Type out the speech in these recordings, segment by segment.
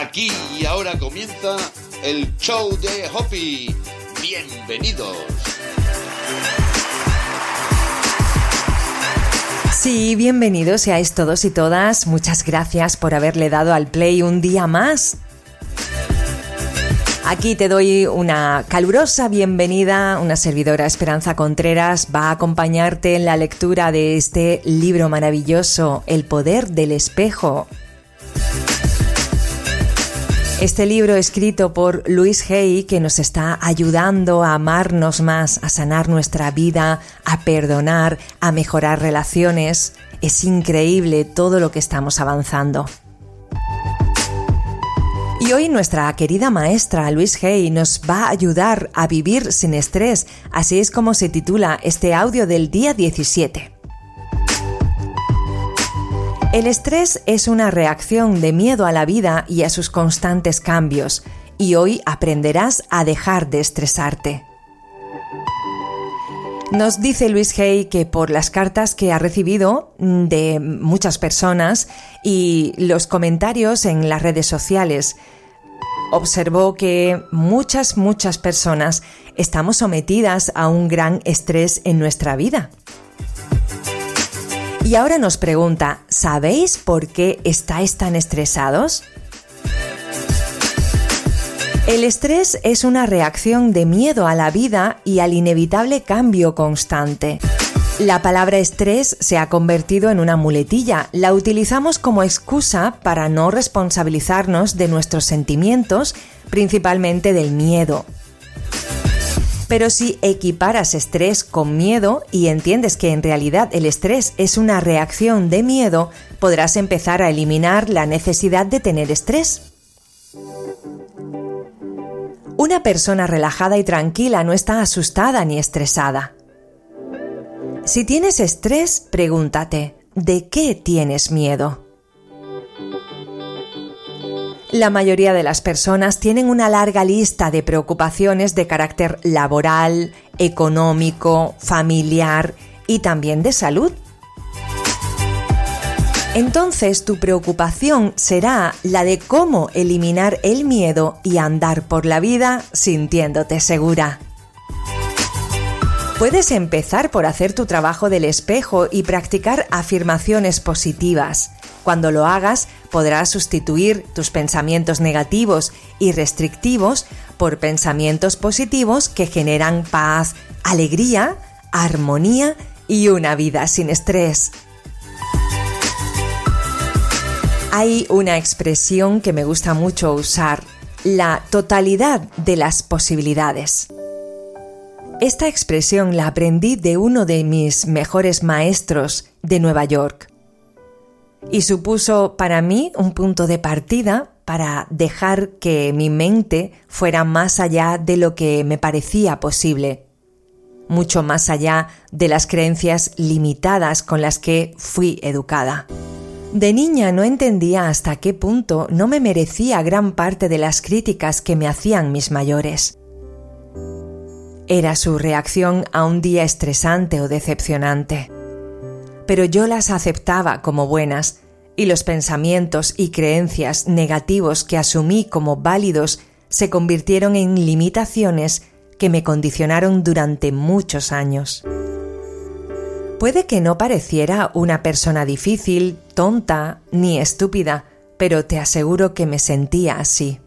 Aquí y ahora comienza el show de Hoppy. Bienvenidos. Sí, bienvenidos seáis todos y todas. Muchas gracias por haberle dado al play un día más. Aquí te doy una calurosa bienvenida. Una servidora Esperanza Contreras va a acompañarte en la lectura de este libro maravilloso, El poder del espejo. Este libro escrito por Luis Hay que nos está ayudando a amarnos más, a sanar nuestra vida, a perdonar, a mejorar relaciones. Es increíble todo lo que estamos avanzando. Y hoy nuestra querida maestra Luis Hay nos va a ayudar a vivir sin estrés, así es como se titula este audio del día 17. El estrés es una reacción de miedo a la vida y a sus constantes cambios, y hoy aprenderás a dejar de estresarte. Nos dice Luis Hay que por las cartas que ha recibido de muchas personas y los comentarios en las redes sociales, observó que muchas, muchas personas estamos sometidas a un gran estrés en nuestra vida. Y ahora nos pregunta, ¿sabéis por qué estáis tan estresados? El estrés es una reacción de miedo a la vida y al inevitable cambio constante. La palabra estrés se ha convertido en una muletilla. La utilizamos como excusa para no responsabilizarnos de nuestros sentimientos, principalmente del miedo. Pero si equiparas estrés con miedo y entiendes que en realidad el estrés es una reacción de miedo, podrás empezar a eliminar la necesidad de tener estrés. Una persona relajada y tranquila no está asustada ni estresada. Si tienes estrés, pregúntate, ¿de qué tienes miedo? La mayoría de las personas tienen una larga lista de preocupaciones de carácter laboral, económico, familiar y también de salud. Entonces tu preocupación será la de cómo eliminar el miedo y andar por la vida sintiéndote segura. Puedes empezar por hacer tu trabajo del espejo y practicar afirmaciones positivas. Cuando lo hagas, podrás sustituir tus pensamientos negativos y restrictivos por pensamientos positivos que generan paz, alegría, armonía y una vida sin estrés. Hay una expresión que me gusta mucho usar, la totalidad de las posibilidades. Esta expresión la aprendí de uno de mis mejores maestros de Nueva York y supuso para mí un punto de partida para dejar que mi mente fuera más allá de lo que me parecía posible, mucho más allá de las creencias limitadas con las que fui educada. De niña no entendía hasta qué punto no me merecía gran parte de las críticas que me hacían mis mayores. Era su reacción a un día estresante o decepcionante pero yo las aceptaba como buenas y los pensamientos y creencias negativos que asumí como válidos se convirtieron en limitaciones que me condicionaron durante muchos años. Puede que no pareciera una persona difícil, tonta ni estúpida, pero te aseguro que me sentía así.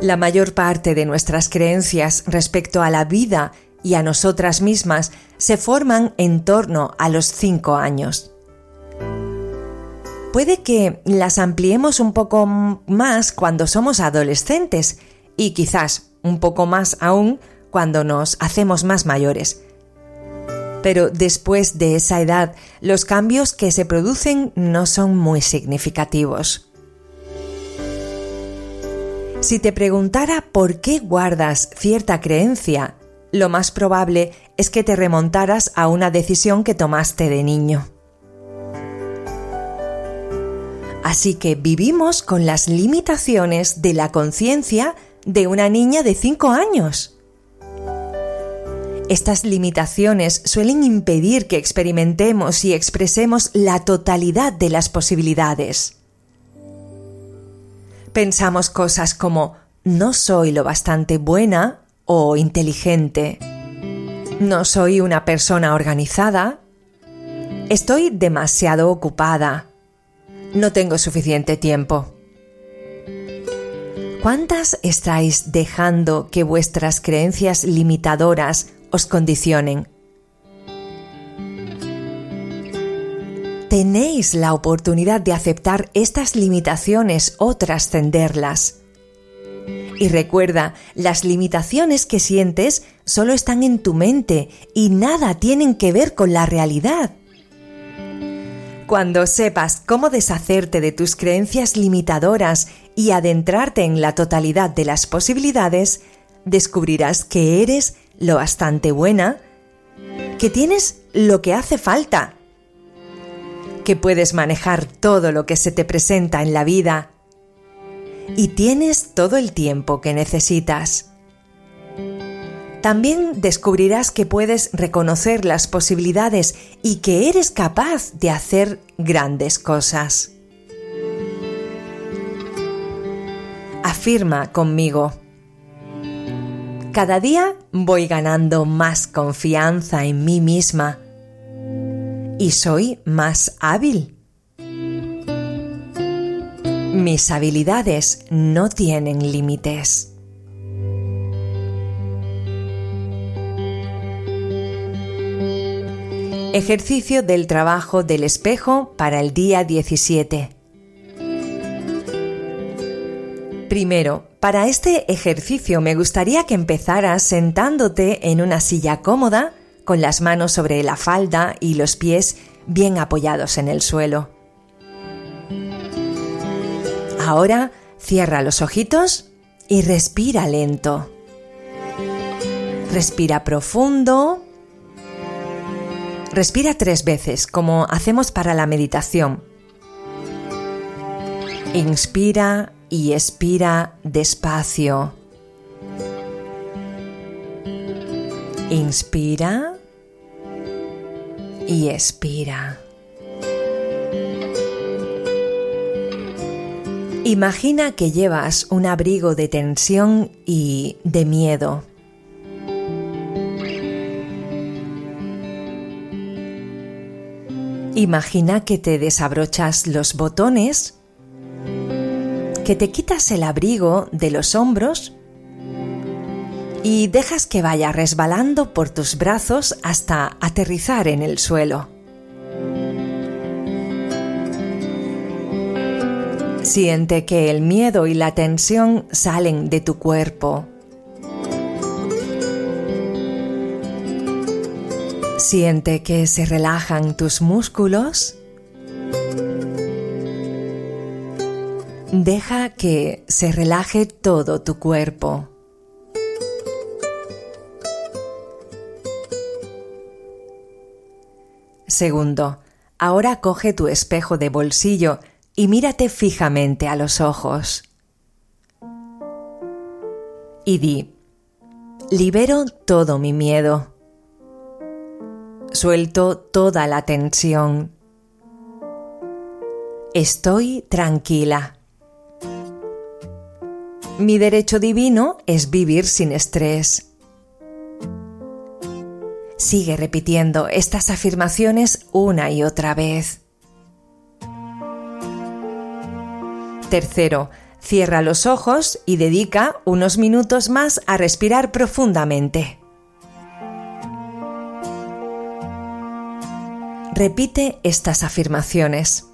La mayor parte de nuestras creencias respecto a la vida y a nosotras mismas se forman en torno a los 5 años. Puede que las ampliemos un poco más cuando somos adolescentes y quizás un poco más aún cuando nos hacemos más mayores. Pero después de esa edad, los cambios que se producen no son muy significativos. Si te preguntara por qué guardas cierta creencia, lo más probable es que te remontaras a una decisión que tomaste de niño. Así que vivimos con las limitaciones de la conciencia de una niña de 5 años. Estas limitaciones suelen impedir que experimentemos y expresemos la totalidad de las posibilidades. Pensamos cosas como no soy lo bastante buena o inteligente. No soy una persona organizada. Estoy demasiado ocupada. No tengo suficiente tiempo. ¿Cuántas estáis dejando que vuestras creencias limitadoras os condicionen? Tenéis la oportunidad de aceptar estas limitaciones o trascenderlas. Y recuerda, las limitaciones que sientes solo están en tu mente y nada tienen que ver con la realidad. Cuando sepas cómo deshacerte de tus creencias limitadoras y adentrarte en la totalidad de las posibilidades, descubrirás que eres lo bastante buena, que tienes lo que hace falta, que puedes manejar todo lo que se te presenta en la vida y tienes todo el tiempo que necesitas. También descubrirás que puedes reconocer las posibilidades y que eres capaz de hacer grandes cosas. Afirma conmigo. Cada día voy ganando más confianza en mí misma y soy más hábil. Mis habilidades no tienen límites. Ejercicio del trabajo del espejo para el día 17. Primero, para este ejercicio me gustaría que empezaras sentándote en una silla cómoda, con las manos sobre la falda y los pies bien apoyados en el suelo. Ahora cierra los ojitos y respira lento. Respira profundo Respira tres veces, como hacemos para la meditación. Inspira y expira despacio. Inspira y expira. Imagina que llevas un abrigo de tensión y de miedo. Imagina que te desabrochas los botones, que te quitas el abrigo de los hombros y dejas que vaya resbalando por tus brazos hasta aterrizar en el suelo. Siente que el miedo y la tensión salen de tu cuerpo Siente que se relajan tus músculos. Deja que se relaje todo tu cuerpo. Segundo, ahora coge tu espejo de bolsillo y mírate fijamente a los ojos. Y di, libero todo mi miedo Suelto toda la tensión. Estoy tranquila. Mi derecho divino es vivir sin estrés. Sigue repitiendo estas afirmaciones una y otra vez. Tercero, cierra los ojos y dedica unos minutos más a respirar profundamente. Repite estas afirmaciones.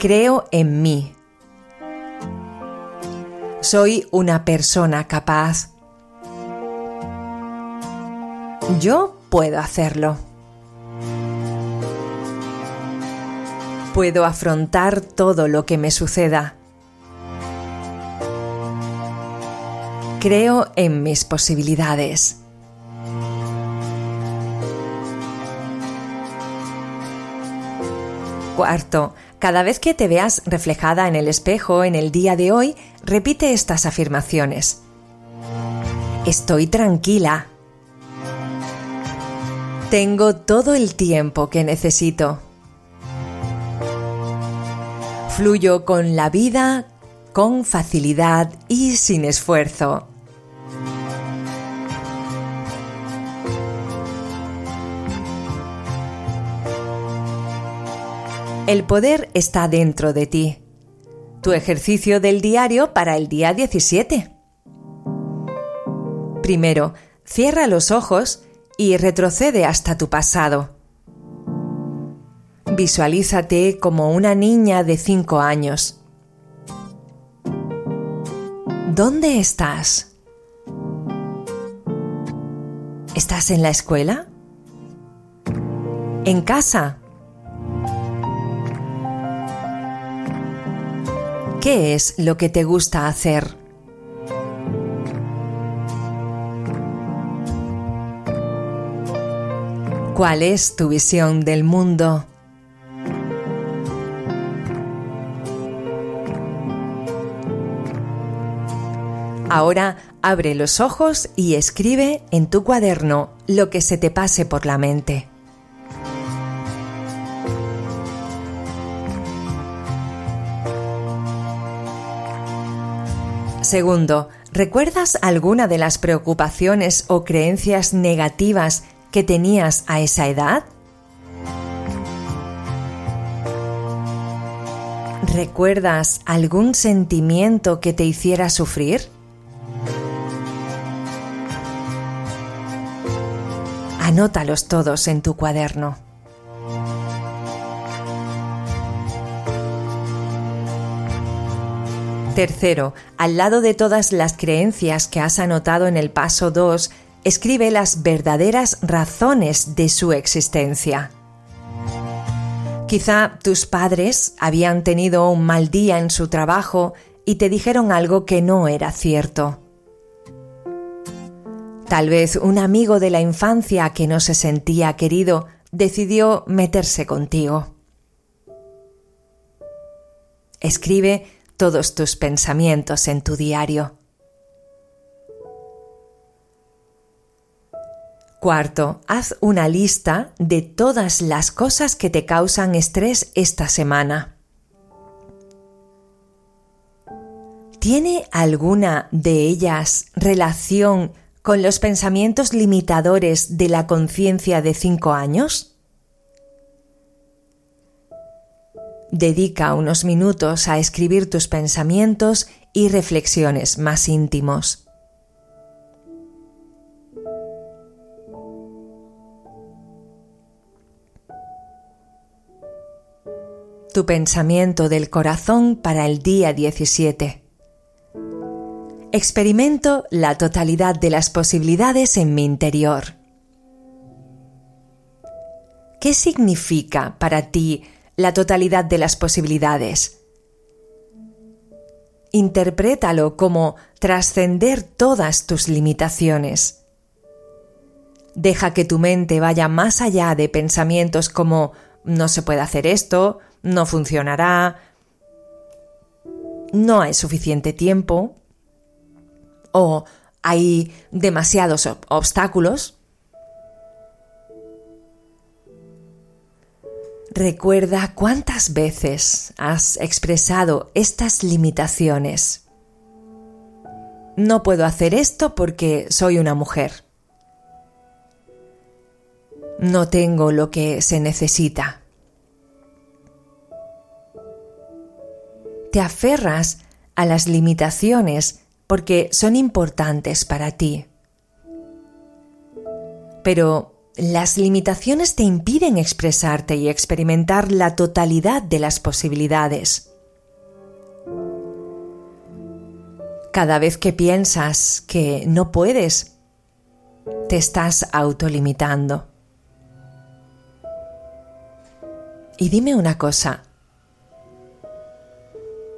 Creo en mí. Soy una persona capaz. Yo puedo hacerlo. Puedo afrontar todo lo que me suceda. Creo en mis posibilidades. Cuarto, cada vez que te veas reflejada en el espejo en el día de hoy, repite estas afirmaciones. Estoy tranquila. Tengo todo el tiempo que necesito. Fluyo con la vida con facilidad y sin esfuerzo. El poder está dentro de ti. Tu ejercicio del diario para el día 17. Primero, cierra los ojos y retrocede hasta tu pasado. Visualízate como una niña de 5 años. ¿Dónde estás? ¿Estás en la escuela? ¿En casa? ¿Qué es lo que te gusta hacer? ¿Cuál es tu visión del mundo? Ahora abre los ojos y escribe en tu cuaderno lo que se te pase por la mente. Segundo, ¿recuerdas alguna de las preocupaciones o creencias negativas que tenías a esa edad? ¿Recuerdas algún sentimiento que te hiciera sufrir? Anótalos todos en tu cuaderno. Tercero, al lado de todas las creencias que has anotado en el paso 2, escribe las verdaderas razones de su existencia. Quizá tus padres habían tenido un mal día en su trabajo y te dijeron algo que no era cierto. Tal vez un amigo de la infancia que no se sentía querido decidió meterse contigo. Escribe todos tus pensamientos en tu diario. Cuarto, haz una lista de todas las cosas que te causan estrés esta semana. ¿Tiene alguna de ellas relación con los pensamientos limitadores de la conciencia de cinco años? Dedica unos minutos a escribir tus pensamientos y reflexiones más íntimos. Tu pensamiento del corazón para el día 17. Experimento la totalidad de las posibilidades en mi interior. ¿Qué significa para ti la totalidad de las posibilidades. Interprétalo como trascender todas tus limitaciones. Deja que tu mente vaya más allá de pensamientos como no se puede hacer esto, no funcionará, no hay suficiente tiempo o hay demasiados obstáculos. Recuerda cuántas veces has expresado estas limitaciones. No puedo hacer esto porque soy una mujer. No tengo lo que se necesita. Te aferras a las limitaciones porque son importantes para ti. Pero las limitaciones te impiden expresarte y experimentar la totalidad de las posibilidades. Cada vez que piensas que no puedes, te estás autolimitando. Y dime una cosa,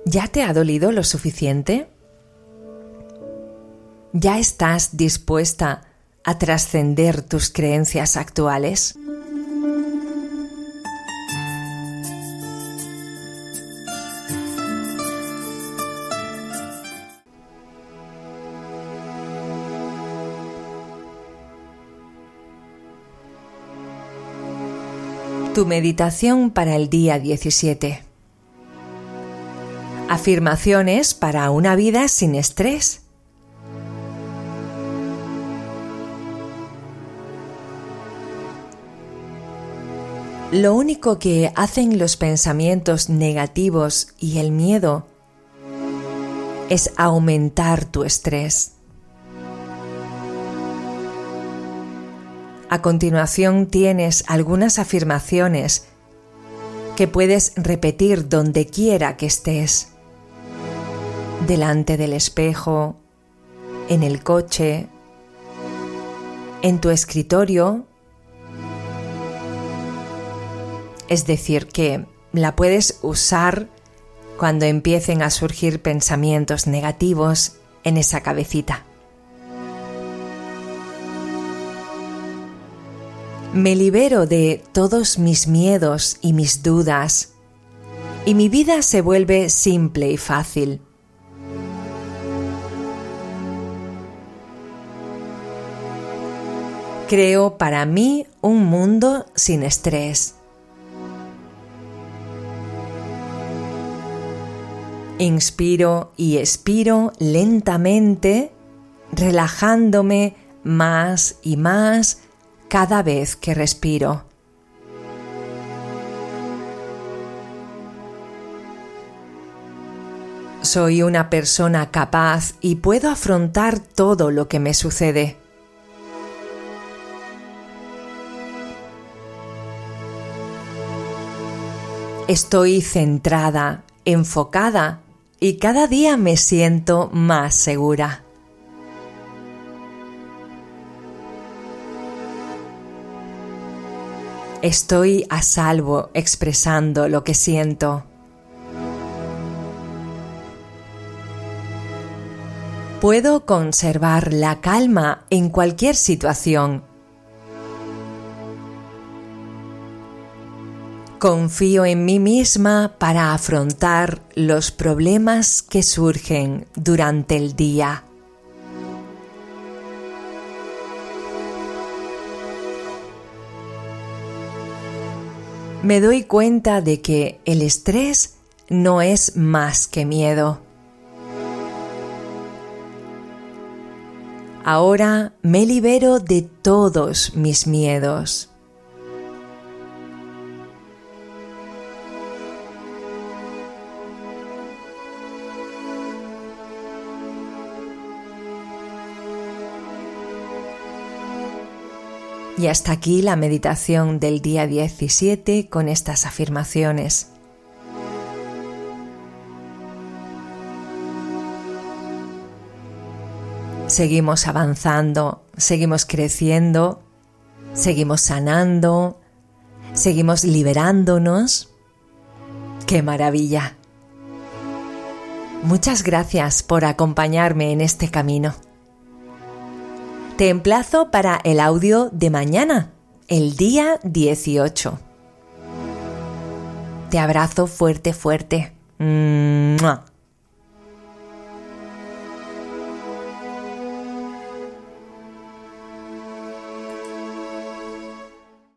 ¿ya te ha dolido lo suficiente? ¿Ya estás dispuesta a trascender tus creencias actuales? Tu meditación para el día 17. Afirmaciones para una vida sin estrés. Lo único que hacen los pensamientos negativos y el miedo es aumentar tu estrés. A continuación tienes algunas afirmaciones que puedes repetir donde quiera que estés. Delante del espejo, en el coche, en tu escritorio Es decir, que la puedes usar cuando empiecen a surgir pensamientos negativos en esa cabecita. Me libero de todos mis miedos y mis dudas y mi vida se vuelve simple y fácil. Creo para mí un mundo sin estrés. Inspiro y expiro lentamente, relajándome más y más cada vez que respiro. Soy una persona capaz y puedo afrontar todo lo que me sucede. Estoy centrada, enfocada y cada día me siento más segura. Estoy a salvo expresando lo que siento. Puedo conservar la calma en cualquier situación Confío en mí misma para afrontar los problemas que surgen durante el día. Me doy cuenta de que el estrés no es más que miedo. Ahora me libero de todos mis miedos. Y hasta aquí la meditación del día 17 con estas afirmaciones. Seguimos avanzando, seguimos creciendo, seguimos sanando, seguimos liberándonos. ¡Qué maravilla! Muchas gracias por acompañarme en este camino. Te emplazo para el audio de mañana, el día 18. Te abrazo fuerte, fuerte.